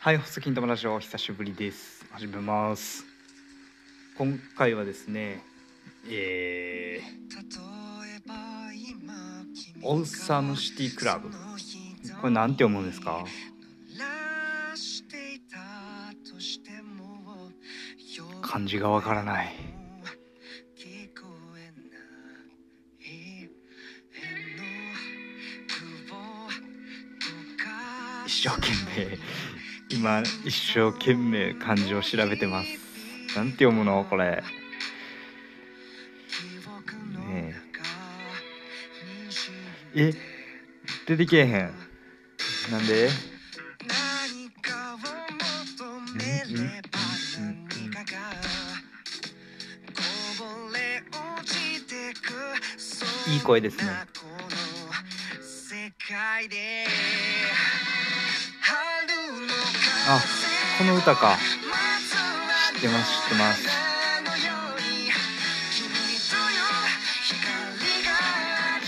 はい、ホスキントラジオ久しぶりです。始めます。今回はですね、えー、オウサムシティクラブ。これなんて読むんですか？漢字がわからない。一生懸命、今一生懸命漢字を調べてます。なんて読むの？これ。ねえ。え、出てけえへん。なんで？ん？ん？ん？ん？ん？いい声ですね。あ、この歌か。知ってます、知ってます。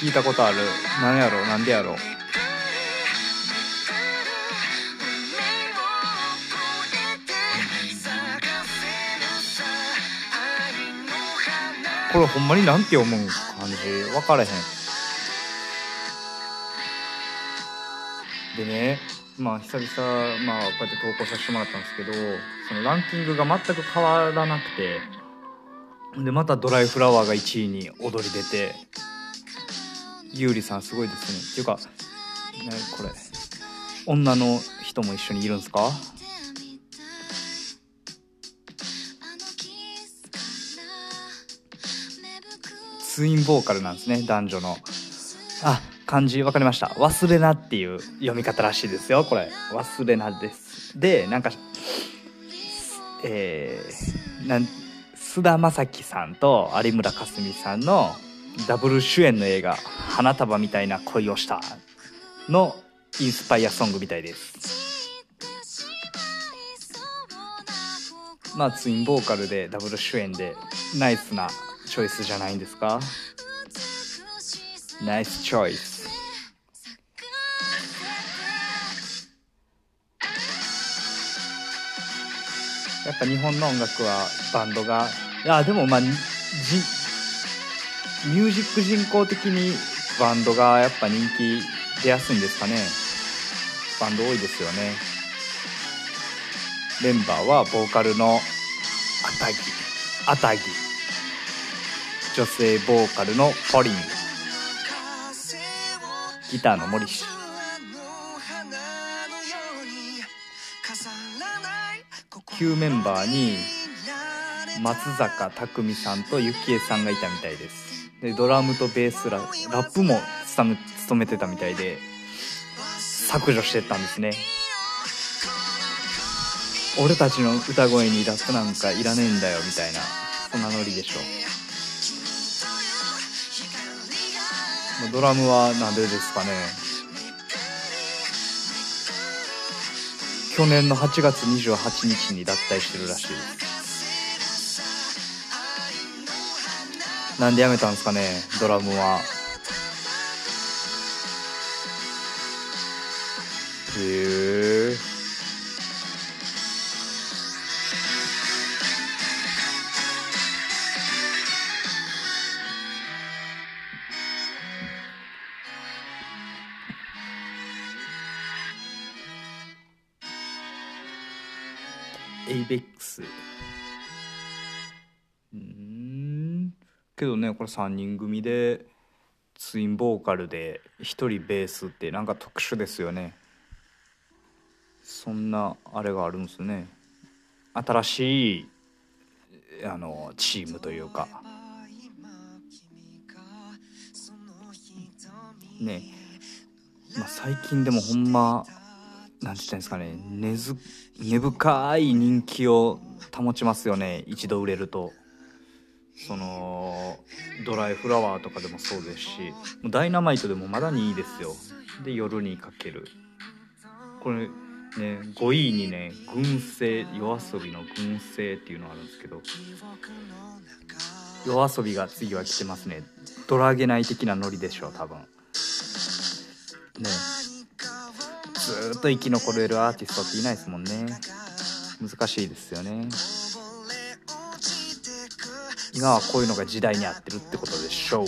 聞いたことある。なんやろ？なんでやろ？これほんまになんて読むん漢字分からへん。でね、まあ久々、まあこうやって投稿させてもらったんですけど、そのランキングが全く変わらなくて、で、またドライフラワーが1位に踊り出て、ゆうりさんすごいですね。っていうか、ね、これ、女の人も一緒にいるんですか？ツインボーカルなんですね、男女の。あ、漢字分かりました。忘れなっていう読み方らしいですよ、これ。忘れなです。で、なんか、えー、なん、菅田将暉さんと有村架純さんのダブル主演の映画「花束みたいな恋をした」のインスパイアソングみたいですまあツインボーカルでダブル主演でナイスなチョイスじゃないんですかナイスチョイスやっぱ日本の音楽はバンドが。いやでもまあじミュージック人口的にバンドがやっぱ人気出やすいんですかね。バンド多いですよね。メンバーはボーカルのアタギ。アタギ。女性ボーカルのポリン。ギターの森氏旧メンバーに松坂匠さんと幸恵さんがいたみたいです。でドラムとベースララップも務めてたみたいで削除してたんですね。俺たちの歌声にラップなんかいらねえんだよみたいなそんなノリでしょ。ドラムはなんでですかね。去年の8月28日に脱退してるらしいです。なんでやめたんですかねドラムは。へえうん。けどねこれ3人組でツインボーカルで1人ベースってなんか特殊ですよね。そんなあれがあるんですね。新しいあのチームというか。ね。まあ最近でもほんまなんて言ったんですかね。根根深い人気を保ちますよね一度売れると。そのドライフラワーとかでもそうですしダイナマイトでもまだ2位ですよ。で夜にかける。これね5位にね「群生」夜遊びの「群生」っていうのがあるんですけど夜遊びが次は来てますね。ドラゲナイ的なノリでしょう多分。ね。ずっと生き残れるアーティストっていないですもんね。難しいですよね。今はこういうのが時代に合ってるってことでしょう。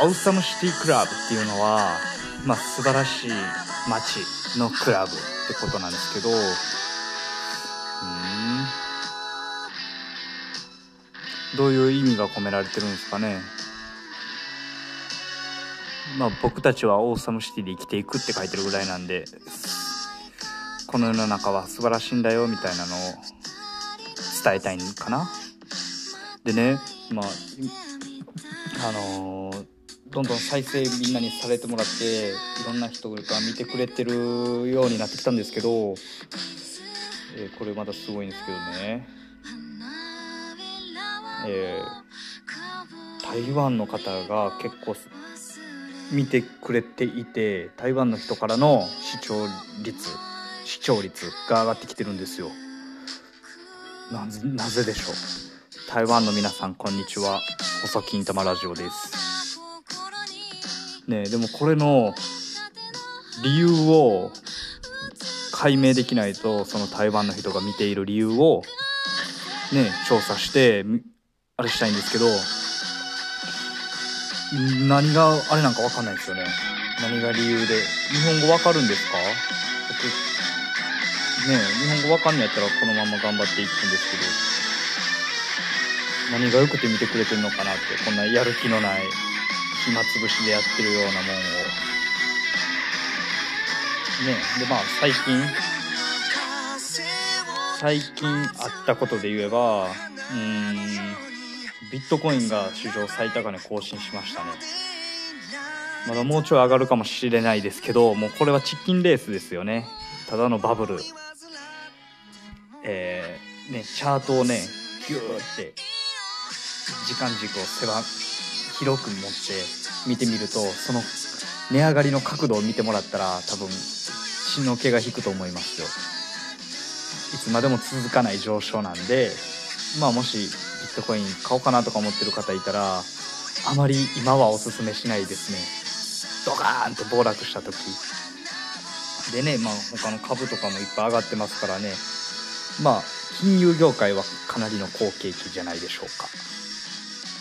アウサムシティクラブっていうのは、まあ、素晴らしい街のクラブってことなんですけど、うん。どういう意味が込められてるんですかね。まあ、僕たちはオーサムシティで生きていくって書いてるぐらいなんで、この世の中は素晴らしいんだよみたいなのを伝えたいんかな。でね、まあ、あのーどんどん再生みんなにされてもらっていろんな人が見てくれてるようになってきたんですけど、えー、これまたすごいんですけどね、えー、台湾の方が結構見てくれていて台湾の人からの視聴率視聴率が上がってきてるんですよ。なぜでしょう。台湾の皆さんこんにちは。細金玉ラジオです。ねでもこれの理由を解明できないとその台湾の人が見ている理由をね調査してあれしたいんですけど何があれなんか分かんないですよね。何が理由で日本語分かるんですか？ね日本語分かんないやったらこのまま頑張っていくんですけど何が良くて見てくれてるのかなってこんなやる気のない暇つぶしでやってるようなもんをね。でまあ最近最近あったことで言えばうんビットコインが史上最高値更新しましたね。まだもうちょい上がるかもしれないですけどもうこれはチキンレースですよね。ただのバブル。えー、ねチャートをねギューって時間軸を狭広く持って見てみるとその値上がりの角度を見てもらったら多分血の気が引くと思いますよ。いつまでも続かない上昇なんでまあもしビットコイン買おうかなとか思ってる方いたらあまり今はおすすめしないですね。ドカーンと暴落した時。でねまあ他の株とかもいっぱい上がってますからね。まあ金融業界はかなりの好景気じゃないでしょうか。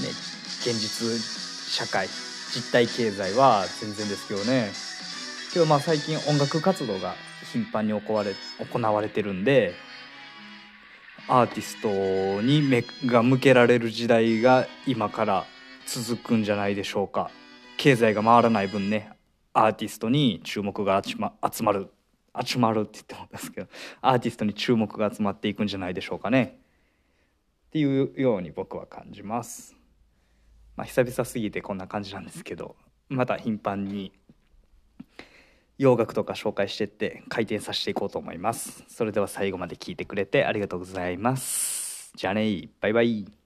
ね。現実社会実体経済は全然ですけどね。けどまあ最近音楽活動が頻繁に行われ行われてるんでアーティストに目が向けられる時代が今から続くんじゃないでしょうか。経済が回らない分ねアーティストに注目が集ま集まる集まるって言ってもんですけどアーティストに注目が集まっていくんじゃないでしょうかね。っていうように僕は感じます。まあ、久々すぎてこんな感じなんですけどまた頻繁に洋楽とか紹介してって回転させていこうと思います。それでは最後まで聞いてくれてありがとうございます。じゃあねバイバイ。